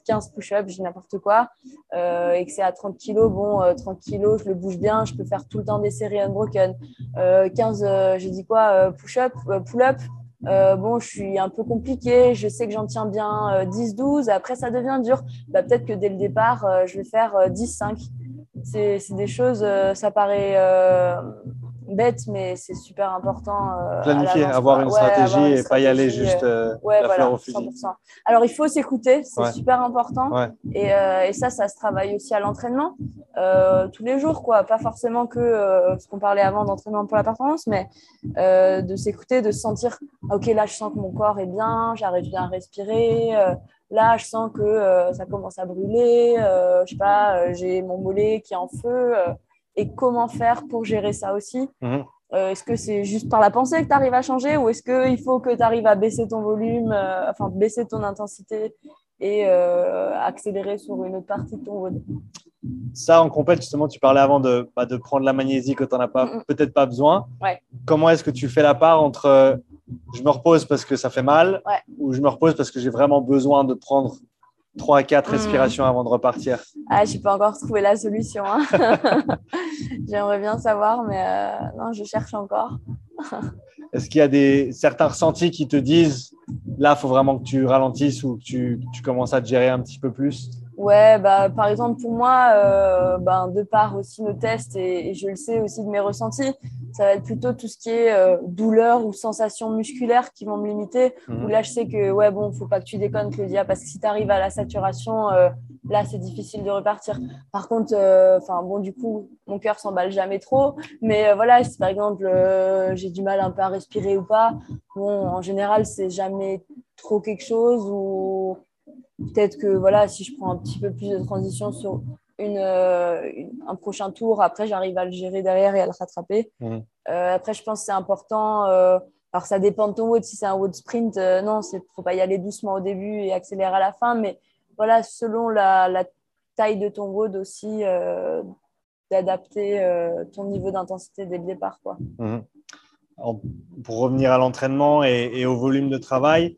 15 push-up, j'ai n'importe quoi, et que c'est à 30 kg, bon, 30 kg, je le bouge bien, je peux faire tout le temps des séries unbroken. 15, j'ai dit quoi, push-up, pull-up, euh, bon, je suis un peu compliquée, je sais que j'en tiens bien 10-12, euh, après ça devient dur. Bah, Peut-être que dès le départ, euh, je vais faire 10-5. C'est des choses, ça paraît bête, mais c'est super important. Euh, Planifier, avoir une stratégie et pas y aller juste euh, la fleur au fusil. Alors, il faut s'écouter, c'est super important. Et, euh, et, ça, ça se travaille aussi à l'entraînement, tous les jours, quoi. Pas forcément que ce qu'on parlait avant d'entraînement pour la performance, mais de s'écouter, de se sentir, ok, là, je sens que mon corps est bien, j'arrive bien à respirer. Là, je sens que ça commence à brûler. je sais pas, j'ai mon mollet qui est en feu et comment faire pour gérer ça aussi. Mhm. Euh, est-ce que c'est juste par la pensée que tu arrives à changer ou est-ce qu'il faut que tu arrives à baisser ton volume, euh, enfin baisser ton intensité et accélérer sur une autre partie de ton WOD. Ça, en compète, justement, tu parlais avant de, bah, de prendre la magnésie quand tu n'en as pas, peut-être pas besoin. Comment est-ce que tu fais la part entre je me repose parce que ça fait mal ou je me repose parce que j'ai vraiment besoin de prendre 3 à 4 respirations avant de repartir Ah, je n'ai pas encore trouvé la solution. Hein. J'aimerais bien savoir, mais non, je cherche encore. Est-ce qu'il y a des, certains ressentis qui te disent là, il faut vraiment que tu ralentisses ou que tu, tu, commences à te gérer un petit peu plus? Ouais, bah, par exemple, pour moi, euh, ben, de par aussi nos tests et, je le sais aussi de mes ressentis, ça va être plutôt tout ce qui est euh, douleur ou sensation musculaire qui vont me limiter. Où mhm. là, je sais que, ouais, bon, faut pas que tu déconnes, Claudia, parce que si tu arrives à la saturation, euh, là, c'est difficile de repartir. Par contre, enfin, bon, du coup, mon cœur s'emballe jamais trop. Mais voilà, si par exemple, j'ai du mal un peu à respirer ou pas, bon, en général, c'est jamais trop quelque chose ou peut-être que voilà, si je prends un petit peu plus de transition sur une, euh, un prochain tour, après j'arrive à le gérer derrière et à le rattraper. Mmh. Euh, après, je pense que c'est important. Euh, alors, ça dépend de ton WOD. Si c'est un WOD sprint, non, il ne faut pas y aller doucement au début et accélérer à la fin. Mais voilà, selon la, la taille de ton WOD aussi, d'adapter ton niveau d'intensité dès le départ. Quoi. Mmh. pour revenir à l'entraînement et, et, au volume de travail,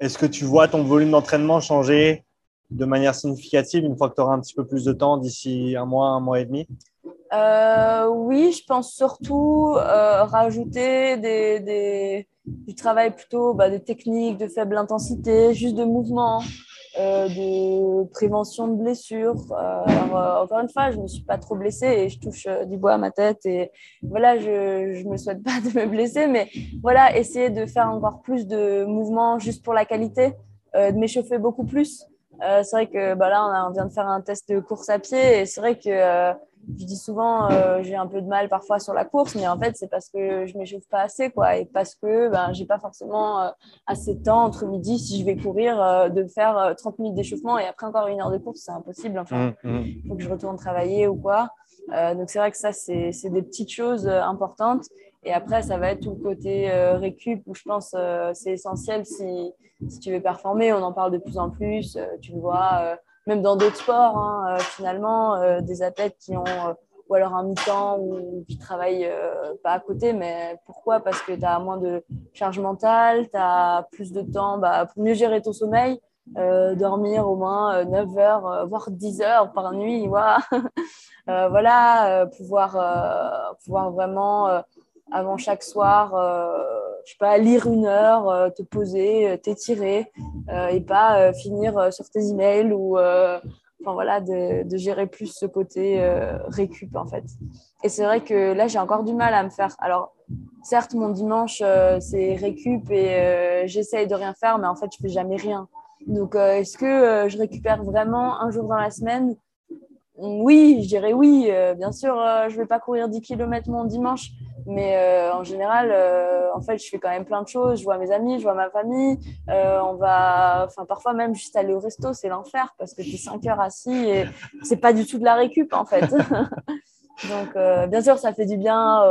est-ce que tu vois ton volume d'entraînement changer de manière significative une fois que tu auras un petit peu plus de temps d'ici un mois, un mois et demi? Euh, Oui, je pense surtout euh, rajouter du travail plutôt bah, des techniques de faible intensité, juste de mouvement. Euh, de prévention de blessures. Encore une fois, je ne me suis pas trop blessée et je touche du bois à ma tête. Et voilà, je ne me souhaite pas de me blesser, mais voilà, essayer de faire encore plus de mouvements juste pour la qualité, de m'échauffer beaucoup plus. C'est vrai que bah, là, on, vient de faire un test de course à pied et c'est vrai que je dis souvent, euh, j'ai un peu de mal parfois sur la course, mais en fait, c'est parce que je m'échauffe pas assez, quoi, et parce que ben, j'ai pas forcément euh, assez de temps entre midi si je vais courir euh, de faire 30 minutes d'échauffement et après encore une heure de course, c'est impossible. Enfin, il mmh, mmh. faut que je retourne travailler ou quoi. donc c'est vrai que ça, c'est des petites choses importantes. Et après, ça va être tout le côté récup où je pense c'est essentiel si, si tu veux performer. On en parle de plus en plus. tu le vois même dans d'autres sports, hein, euh, finalement, euh, des athlètes qui ont euh, ou alors un mi-temps ou qui travaillent pas à côté. Mais pourquoi? Parce que tu as moins de charge mentale, tu as plus de temps bah, pour mieux gérer ton sommeil, dormir au moins 9 heures, voire 10 heures par nuit. Voilà pouvoir, pouvoir vraiment, avant chaque soir, je sais pas, lire une heure, euh, te poser, euh, t'étirer euh, et pas finir sur tes emails ou enfin voilà, de, gérer plus ce côté récup en fait. Et c'est vrai que là, j'ai encore du mal à me faire. Alors, certes, mon dimanche, c'est récup et j'essaye de rien faire, mais en fait, je fais jamais rien. Donc, est-ce que je récupère vraiment un jour dans la semaine? Oui, je dirais oui. bien sûr, je vais pas courir 10 km mon dimanche, mais euh, en général, euh, en fait, je fais quand même plein de choses. Je vois mes amis, je vois ma famille. Euh, on va, enfin, parfois même juste aller au resto, c'est l'enfer parce que tu es 5 heures assis et c'est pas du tout de la récup en fait. Donc, bien sûr, ça fait du bien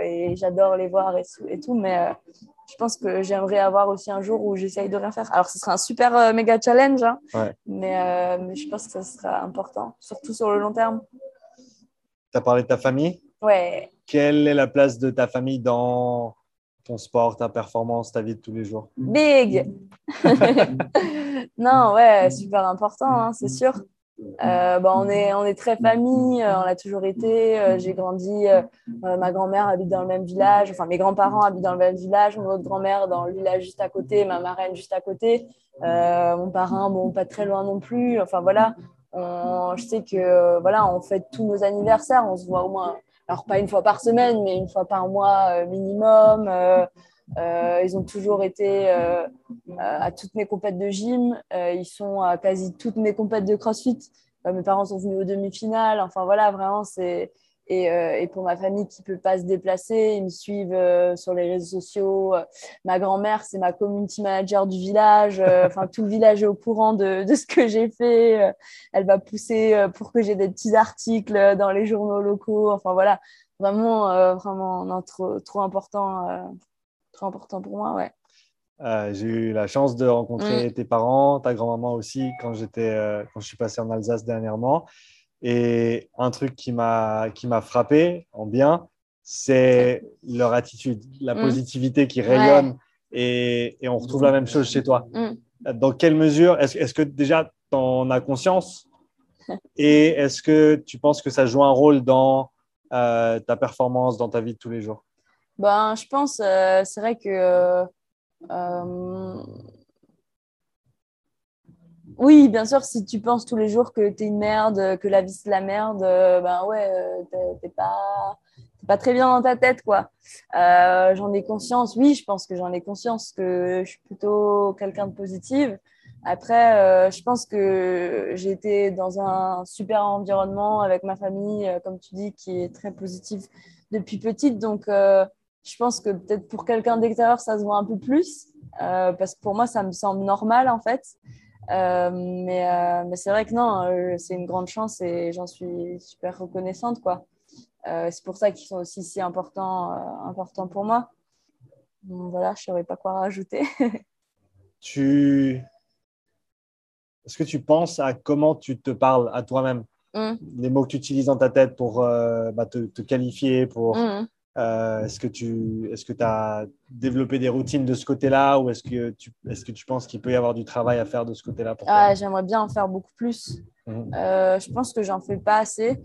et j'adore les voir et, tout, mais je pense que j'aimerais avoir aussi un jour où j'essaye de rien faire. Alors, ce sera un super méga challenge, hein, mais, mais, je pense que ça sera important, surtout sur le long terme. Tu as parlé de ta famille? Ouais. Quelle est la place de ta famille dans ton sport, ta performance, ta vie de tous les jours? Big Non, ouais, super important, hein, c'est sûr. Euh, bah, on, est, on est très famille, euh, on l'a toujours été. Euh, j'ai grandi, ma grand-mère habite dans le même village, enfin mes grands-parents habitent dans le même village, mon autre grand-mère dans le village juste à côté, ma marraine juste à côté, mon parrain, bon, pas très loin non plus. Enfin voilà, je sais que voilà, on fête tous nos anniversaires, on se voit au moins alors pas une fois par semaine, mais une fois par mois euh, minimum. Euh, euh, ils ont toujours été à toutes mes compètes de gym. ils sont à quasi toutes mes compètes de CrossFit. mes parents sont venus aux demi-finales. Enfin voilà, vraiment, c'est euh, et, pour ma famille qui ne peut pas se déplacer, ils me suivent euh, sur les réseaux sociaux. Ma grand-mère, c'est ma community manager du village. Euh, enfin, tout le village est au courant de, de ce que j'ai fait. elle va pousser pour que j'ai des petits articles dans les journaux locaux. Enfin, voilà, vraiment, vraiment trop, trop, important, trop important pour moi. Ouais. j'ai eu la chance de rencontrer mm. tes parents, ta grand-maman aussi, quand, j'étais, quand je suis passé en Alsace dernièrement. Et un truc qui m'a frappé en bien, c'est leur attitude, la mm. positivité qui rayonne. Et, et, on retrouve la même chose chez toi. Mm. Dans quelle mesure, est-ce est que déjà tu en as conscience Et est-ce que tu penses que ça joue un rôle dans euh, ta performance, dans ta vie de tous les jours? Ben, Je pense, euh, c'est vrai que. Euh, oui, bien sûr, si tu penses tous les jours que tu es une merde, que la vie c'est la merde, ben ouais, t'es pas pas très bien dans ta tête, quoi. Euh, j'en ai conscience, oui, je pense que j'en ai conscience que je suis plutôt quelqu'un de positive. Après, euh, je pense que j'ai été dans un super environnement avec ma famille, euh, comme tu dis, qui est très positive depuis petite. Donc, je pense que peut-être pour quelqu'un d'extérieur, ça se voit un peu plus, parce que pour moi, ça me semble normal, en fait. Mais, mais c'est vrai que non, c'est une grande chance et j'en suis super reconnaissante, quoi. Euh, c'est pour ça qu'ils sont aussi si importants, euh, importants pour moi. voilà, je ne saurais pas quoi rajouter. tu... Est-ce que tu penses à comment tu te parles à toi-même? Mmh. Les mots que tu utilises dans ta tête pour euh, bah, te, qualifier, pour... Mmh. est-ce que tu est-ce que as développé des routines de ce côté-là ou est-ce que tu est-ce que tu penses qu'il peut y avoir du travail à faire de ce côté-là ah, J'aimerais bien en faire beaucoup plus. Mmh. je pense que j'en fais pas assez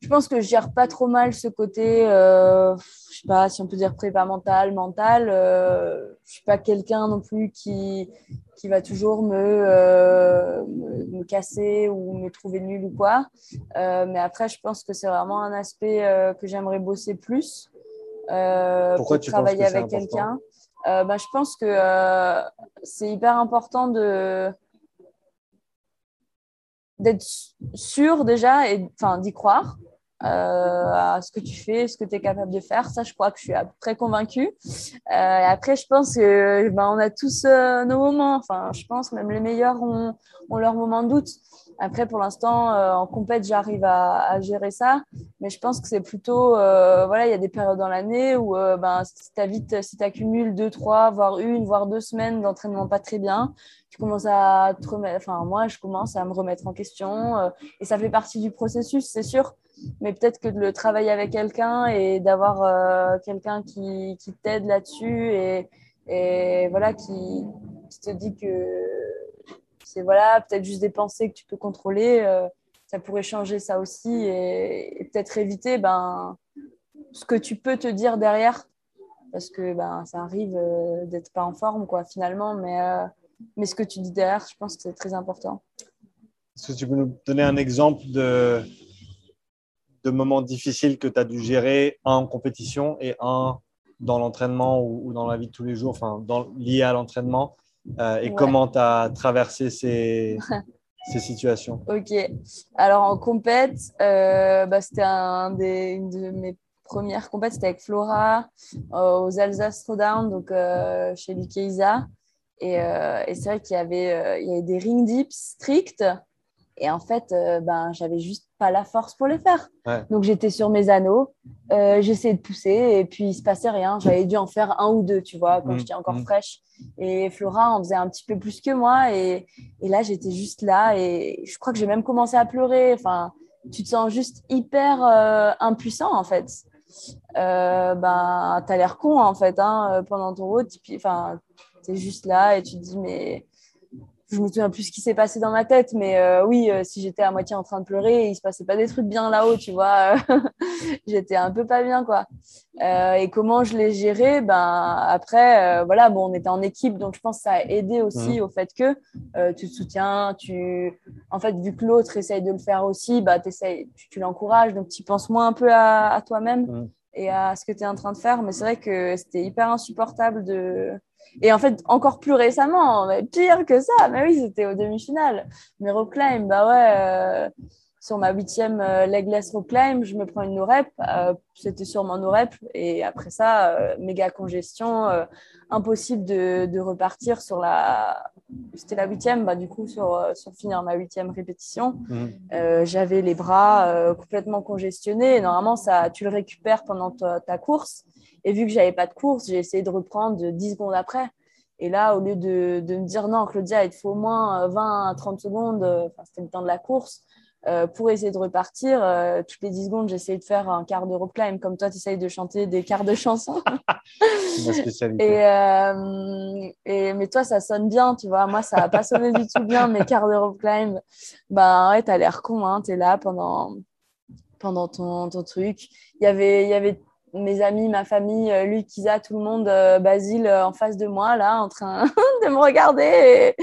je pense que je gère pas trop mal ce côté, euh, je sais pas si on peut dire prépa mental, mental. Euh, je suis pas quelqu'un non plus qui, qui va toujours me, euh, me, casser ou me trouver nul ou quoi. Euh, mais après, je pense que c'est vraiment un aspect euh, que j'aimerais bosser plus. Pourquoi tu travailler penses que avec quelqu'un bah, Je pense que c'est hyper important de d'être sûr déjà et enfin d'y croire euh, à ce que tu fais, ce que tu es capable de faire. Ça, je crois que je suis très convaincue. Euh, après, je pense que ben, on a tous euh, nos moments. Enfin, je pense même les meilleurs ont, ont leur moment de doute. Après, pour l'instant, euh, en compète, j'arrive à, à, gérer ça. Mais je pense que c'est plutôt, euh, voilà, il y a des périodes dans l'année où euh, ben, si tu vite, si accumules deux, trois, voire une, voire deux semaines d'entraînement pas très bien, tu commences à te remettre, enfin, moi, je commence à me remettre en question. et ça fait partie du processus, c'est sûr mais peut-être que de le travailler avec quelqu'un et d'avoir euh, quelqu'un qui, qui t'aide là-dessus et, et, voilà qui, qui, te dit que c'est voilà peut-être juste des pensées que tu peux contrôler euh, ça pourrait changer ça aussi et, peut-être éviter ben ce que tu peux te dire derrière. Parce que ben ça arrive euh, d'être pas en forme quoi finalement. Mais mais ce que tu dis derrière je pense que c'est très important. Est-ce que tu peux nous donner un exemple de de moments difficiles que tu as dû gérer, un en compétition et un dans l'entraînement ou, dans la vie de tous les jours, enfin, lié à l'entraînement, euh, et comment tu as traversé ces, ces situations Ok. Alors, en compète, euh, bah, c'était un des, une de mes premières compètes, c'était avec Flora euh, aux Alsace Throwdown, donc chez Likeisa. Et, et c'est vrai qu'il y avait, il y avait des ring dips stricts. Et en fait, ben, j'avais juste pas la force pour les faire. Donc j'étais sur mes anneaux, euh, j'essayais de pousser et puis il se passait rien. J'avais dû en faire un ou deux, tu vois, quand mmh. j'étais encore mmh. fraîche. Et Flora en faisait un petit peu plus que moi et, et là j'étais juste là et je crois que j'ai même commencé à pleurer. Enfin, tu te sens juste hyper euh, impuissant en fait. Euh, ben, t'as l'air con en fait hein, pendant ton route. Enfin, t'es juste là et tu te dis mais je me souviens plus ce qui s'est passé dans ma tête, mais euh, oui, euh, si j'étais à moitié en train de pleurer, il se passait pas des trucs bien là-haut, tu vois. j'étais un peu pas bien, quoi. Euh, et comment je l'ai géré? Ben après, voilà, bon, on était en équipe, donc je pense que ça a aidé aussi mmh. au fait que tu te soutiens, tu, en fait, vu que l'autre essaye de le faire aussi, bah, tu, tu l'encourages, donc tu penses moins un peu à, toi-même. Mmh. Et à ce que tu es en train de faire, mais c'est vrai que c'était hyper insupportable de, et en fait, encore plus récemment, mais pire que ça, mais oui, c'était au demi-finale. Mais rock climb, bah ouais, euh, sur ma huitième euh, legless rock climb, je me prends une no-rep. Euh, c'était sur mon no-rep. Et après ça, méga congestion, impossible de, de, repartir sur la. C'était la huitième, bah, du coup, sur, sur finir ma huitième répétition. Mmh. J'avais les bras complètement congestionnés. Et normalement, ça, tu le récupères pendant ta course. Et vu que j'avais pas de course, j'ai essayé de reprendre 10 secondes après. Et là, au lieu de, de, me dire non, Claudia, il te faut au moins 20 à 30 secondes, enfin, c'était le temps de la course, euh, pour essayer de repartir, euh, toutes les 10 secondes, j'essayais de faire un quart de rope climb, comme toi, tu essayes de chanter des quarts de chansons. Ma spécialité. Et, euh, et, mais toi, ça sonne bien, tu vois. Moi, ça n'a pas sonné du tout bien, mes quarts de rope climb. Ben ouais, t'as l'air con, hein. t'es là pendant, pendant ton, ton truc. Il y avait, il y avait mes amis, ma famille, euh, Luc, Isa, tout le monde, euh, Basile euh, en face de moi, là, en train de me regarder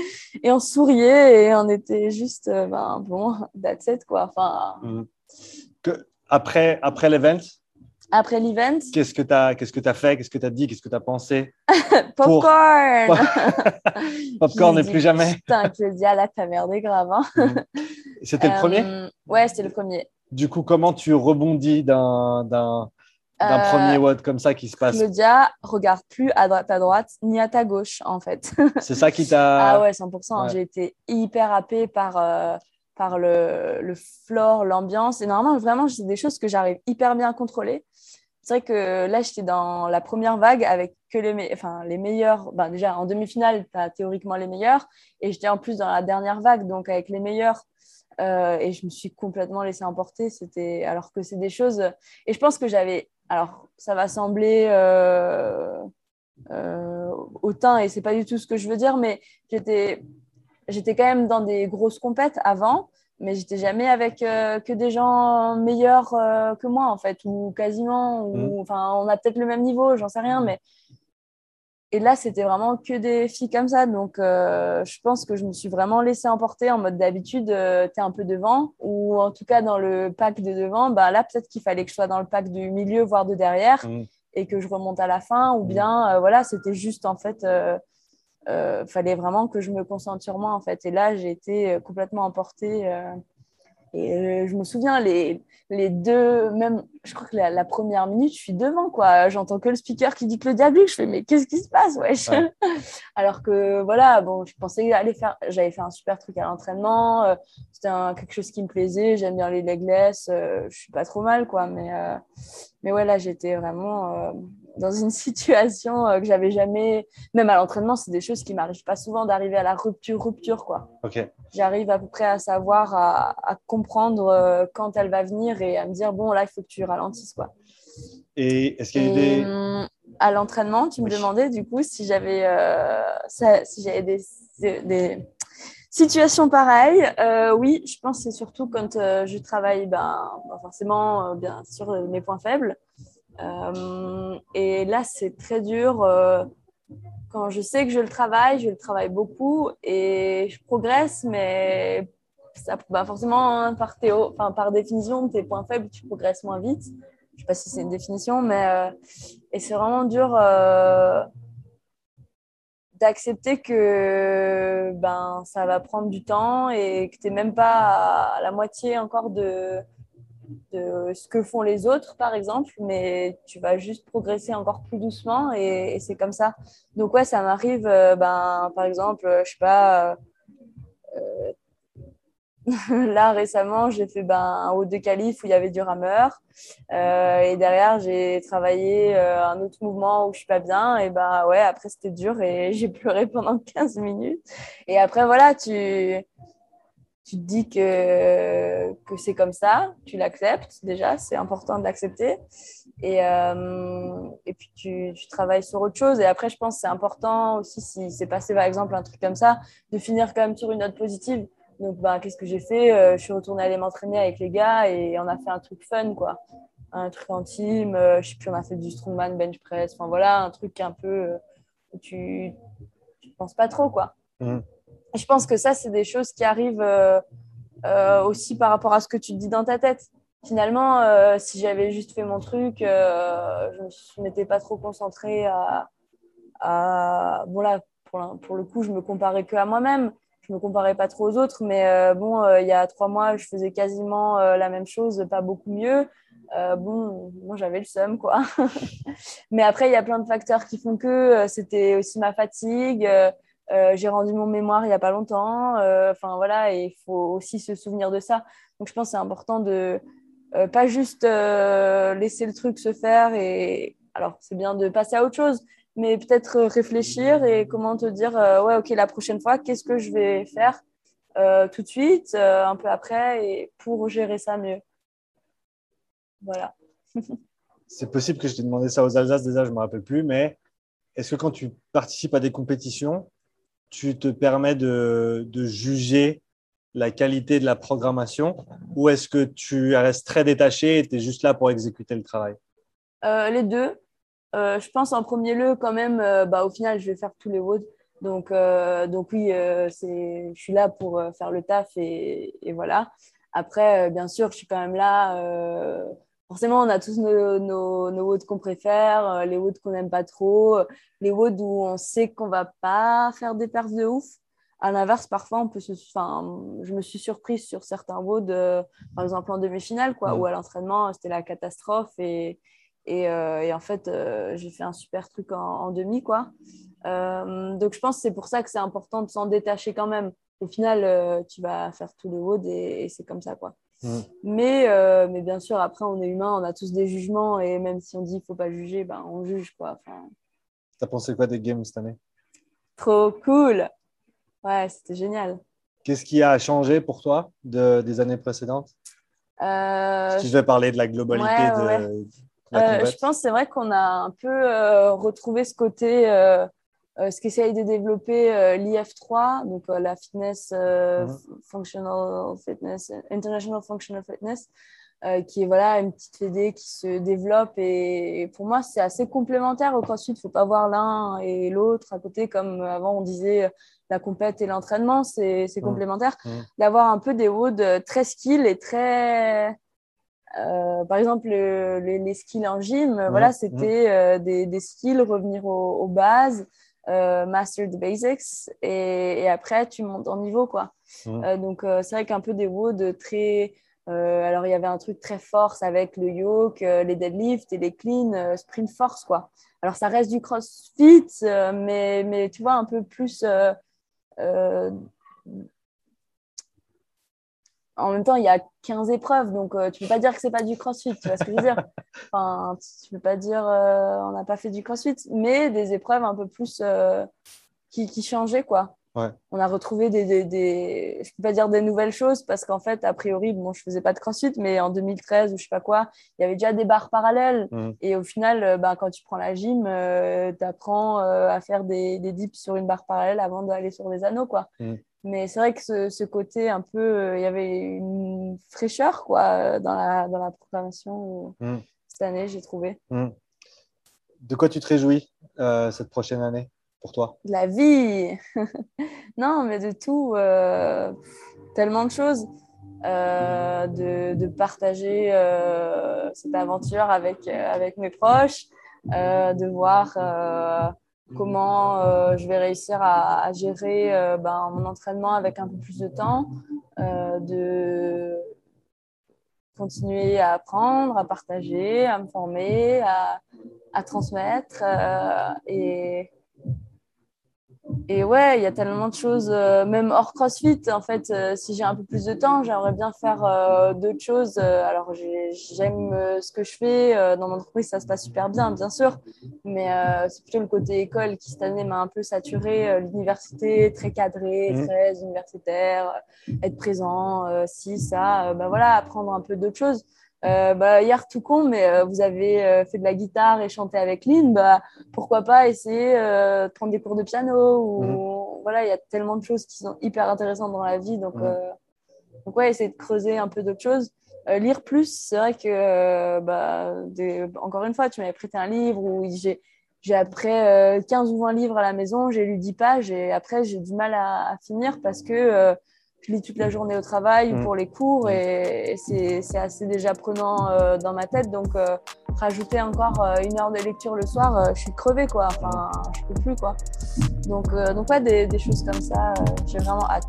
et, on souriait et on était juste, ben, bon, that's it, quoi. Enfin... Mhm. Que, après après l'event? Après l'event? Qu'est-ce que tu as, que as fait? Qu'est-ce que tu as dit? Qu'est-ce que tu as pensé Popcorn Popcorn n'est plus jamais. Putain, Claudia, là, t'as merdé grave. Hein. Mhm. C'était le premier? Ouais, c'était le premier. Du coup, comment tu rebondis d'un d'un premier WOD comme ça qui se passe Claudia regarde plus à droite à droite ni à ta gauche en fait. C'est ça qui t'a. Ah ouais, 100%. J'ai été hyper happée par, euh, par le, le floor, l'ambiance. Et normalement, vraiment, c'est des choses que j'arrive hyper bien à contrôler. C'est vrai que là, j'étais dans la première vague avec que les, enfin, les meilleurs. Ben, déjà, en demi-finale, tu as théoriquement les meilleurs. Et j'étais en plus dans la dernière vague, donc avec les meilleurs. Euh, et je me suis complètement laissée emporter. C'était alors que c'est des choses. Et je pense que j'avais alors ça va sembler euh, euh, hautain et c'est pas du tout ce que je veux dire, mais j'étais, j'étais quand même dans des grosses compètes avant, mais j'étais jamais avec euh, que des gens meilleurs euh, que moi en fait, ou quasiment, ou mmh. enfin on a peut-être le même niveau, j'en sais rien, mais et là, c'était vraiment que des filles comme ça. Donc, euh, je pense que je me suis vraiment laissée emporter en mode d'habitude, euh, tu es un peu devant, ou en tout cas dans le pack de devant. Bah, là, peut-être qu'il fallait que je sois dans le pack du milieu, voire de derrière, mmh. et que je remonte à la fin. Ou mmh. bien, euh, voilà, c'était juste en fait, il fallait vraiment que je me concentre sur moi en fait. Et là, j'ai été complètement emportée. Et je me souviens, les, les deux, même, je crois que la, première minute, je suis devant, quoi. J'entends que le speaker qui dit que le diable, je fais, mais qu'est-ce qui se passe, wesh? Alors que, voilà, bon, je pensais aller faire, j'avais fait un super truc à l'entraînement, euh, c'était quelque chose qui me plaisait, j'aime bien les legless, euh, je suis pas trop mal, quoi. Mais, euh, mais ouais, là, j'étais vraiment dans une situation que j'avais jamais, même à l'entraînement, c'est des choses qui m'arrivent pas souvent d'arriver à la rupture, rupture, quoi. Ok j'arrive à peu près à savoir, à, comprendre euh, quand elle va venir et à me dire, bon, là, il faut que tu Quoi. Et est-ce qu'il y a des... Hum, à l'entraînement, tu me demandais du coup si j'avais euh, si j'avais des, des, situations pareilles. Euh, oui, je pense que c'est surtout quand je travaille, ben, forcément, bien sûr, mes points faibles. et là, c'est très dur quand je sais que je le travaille, je le travaille beaucoup et je progresse, mais bah forcément, hein, par, théo, enfin, par définition, tes points faibles, tu progresses moins vite. Je ne sais pas si c'est une définition, mais euh, c'est vraiment dur euh, d'accepter que ben, ça va prendre du temps et que tu n'es même pas à la moitié encore de, de ce que font les autres, par exemple, mais tu vas juste progresser encore plus doucement et, c'est comme ça. Donc, ouais, ça m'arrive, euh, ben, par exemple, je sais pas, là récemment, j'ai fait ben, un haut de calife où il y avait du rameur euh, et derrière, j'ai travaillé un autre mouvement où je suis pas bien et ben ouais, après c'était dur et j'ai pleuré pendant 15 minutes. Et après, voilà, tu tu te dis que, que c'est comme ça, tu l'acceptes déjà, c'est important de l'accepter. Et, euh, et puis tu, tu, travailles sur autre chose. Et après, je pense que c'est important aussi, si c'est passé par exemple un truc comme ça, de finir quand même sur une note positive. Donc, bah, qu'est-ce que j'ai fait euh, Je suis retournée aller m'entraîner avec les gars et on a fait un truc fun, quoi. Un truc intime, euh, je sais plus, on a fait du strongman, bench press, enfin voilà, un truc un peu où tu ne penses pas trop, quoi. Mmh je pense que ça, c'est des choses qui arrivent euh, euh, aussi par rapport à ce que tu te dis dans ta tête. Finalement, euh, si j'avais juste fait mon truc, je ne m'étais pas trop concentrée à, Bon, là, pour, pour, le coup, je me comparais que à moi-même. Je me comparais pas trop aux autres, mais bon, il y a trois mois, je faisais quasiment la même chose, pas beaucoup mieux. bon, moi j'avais le seum, quoi. mais après, il y a plein de facteurs qui font que c'était aussi ma fatigue. Euh, j'ai rendu mon mémoire il n'y a pas longtemps. Euh, enfin voilà, et il faut aussi se souvenir de ça. Donc je pense que c'est important de euh, pas juste laisser le truc se faire. Et alors c'est bien de passer à autre chose, mais peut-être réfléchir et comment te dire, ouais, ok, la prochaine fois, qu'est-ce que je vais faire tout de suite, un peu après, et pour gérer ça mieux. Voilà. C'est possible que je t'ai demandé ça aux Alsace déjà, je ne me rappelle plus, mais est-ce que quand tu participes à des compétitions, tu te permets de, juger la qualité de la programmation ou est-ce que tu restes très détaché et tu es juste là pour exécuter le travail? Euh, Les deux. Euh, je pense en premier lieu quand même, euh, bah, au final, je vais faire tous les WOD. Donc, donc oui, je suis là pour faire le taf et, et voilà. Après, bien sûr, je suis quand même là forcément, on a tous nos, nos, nos qu'on préfère, euh, les WOD qu'on n'aime pas trop, euh, les WOD où on sait qu'on va pas faire des perfs de ouf. À l'inverse, parfois, on peut se, enfin, je me suis surprise sur certains euh, par exemple en demi-finale, quoi, où à l'entraînement, c'était la catastrophe et, et, et en fait, j'ai fait un super truc en, demi, quoi. donc, je pense que c'est pour ça que c'est important de s'en détacher quand même. Au final, tu vas faire tous les WOD et c'est comme ça, quoi. Mm. Mais, euh, mais bien sûr, après, on est humain, on a tous des jugements et même si on dit qu'il ne faut pas juger, ben, on juge. quoi. Enfin... T'as pensé quoi des games cette année? Trop cool Ouais, c'était génial. Qu'est-ce qui a changé pour toi de, des années précédentes? Euh... Si je vais parler de la globalité de, euh, Je pense c'est vrai qu'on a un peu euh, retrouvé ce côté euh, ce qu'essaye de développer euh, l'IF3, donc la fitness mhm. functional fitness, international functional fitness, qui est voilà une petite fédé qui se développe et, pour moi c'est assez complémentaire au CrossFit. Il faut pas voir l'un et l'autre à côté comme avant on disait la compète et l'entraînement, c'est mhm. complémentaire. Mhm. D'avoir un peu des WOD très skill et très par exemple, les skills en gym, voilà, c'était des, des, skills, revenir aux bases, euh, master the basics et, après tu montes en niveau quoi. Euh, donc euh, c'est vrai qu'un peu des WOD très alors il y avait un truc très force avec le yoke, les deadlifts et les clean, sprint force quoi. Alors ça reste du crossfit mais, mais tu vois un peu plus en même temps, il y a 15 épreuves, donc euh, tu ne peux pas dire que c'est pas du crossfit, tu vois ce que je veux dire Enfin, tu ne peux pas dire euh, on n'a pas fait du crossfit, mais des épreuves un peu plus euh, qui, qui, changeaient, quoi. On a retrouvé des, des, des, je peux pas dire des nouvelles choses parce qu'en fait, a priori, bon, je faisais pas de crossfit, mais en 2013 ou je sais pas quoi, il y avait déjà des barres parallèles. Mmh. Et au final, ben, quand tu prends la gym, tu apprends à faire des, des dips sur une barre parallèle avant d'aller sur les anneaux, quoi. Mmh. Mais c'est vrai que ce, côté un peu, euh, il y avait une fraîcheur quoi, dans, la, dans la programmation mm. cette année, j'ai trouvé. De quoi tu te réjouis euh, cette prochaine année? Toi De la vie Non, mais de tout. Euh, tellement de choses. de, de, partager cette aventure avec, avec mes proches, de voir comment euh, je vais réussir à, gérer euh, ben, mon entraînement avec un peu plus de temps, euh, de continuer à apprendre, à partager, à me former, à, à transmettre et, et ouais, il y a tellement de choses, euh, même hors CrossFit. En fait, euh, si j'ai un peu plus de temps, j'aimerais bien faire euh, d'autres choses. alors, j'aime ce que je fais. dans mon entreprise, ça se passe super bien, bien sûr. Mais c'est plutôt le côté école qui, cette année, m'a un peu saturé. L'université, très cadrée, mmh. très universitaire, être présent, si, ça. bah voilà, apprendre un peu d'autres choses. Euh, bah, hier, tout con, mais euh, vous avez euh, fait de la guitare et chanté avec Lynn, bah, pourquoi pas essayer de prendre des cours de piano ou mm. voilà, il y a tellement de choses qui sont hyper intéressantes dans la vie, donc, mm. donc ouais, essayer de creuser un peu d'autres choses. lire plus, c'est vrai que, bah, encore une fois, tu m'avais prêté un livre où j'ai j'ai après 15 ou 20 livres à la maison, j'ai lu 10 pages et après j'ai du mal à, à finir parce que je lis toute la journée au travail ou mm. pour les cours et, c'est assez déjà prenant euh, dans ma tête. Donc, euh, rajouter encore euh, une heure de lecture le soir, je suis crevée, quoi. Enfin, je peux plus, quoi. Donc, donc ouais, des, des, choses comme ça, j'ai vraiment hâte.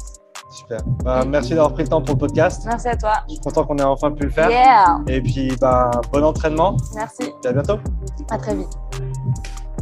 Super. Bah, merci d'avoir pris le temps pour le podcast. Merci à toi. Je suis content qu'on ait enfin pu le faire. Yeah. Et puis, bah, bon entraînement. Merci. Et à bientôt. À très vite.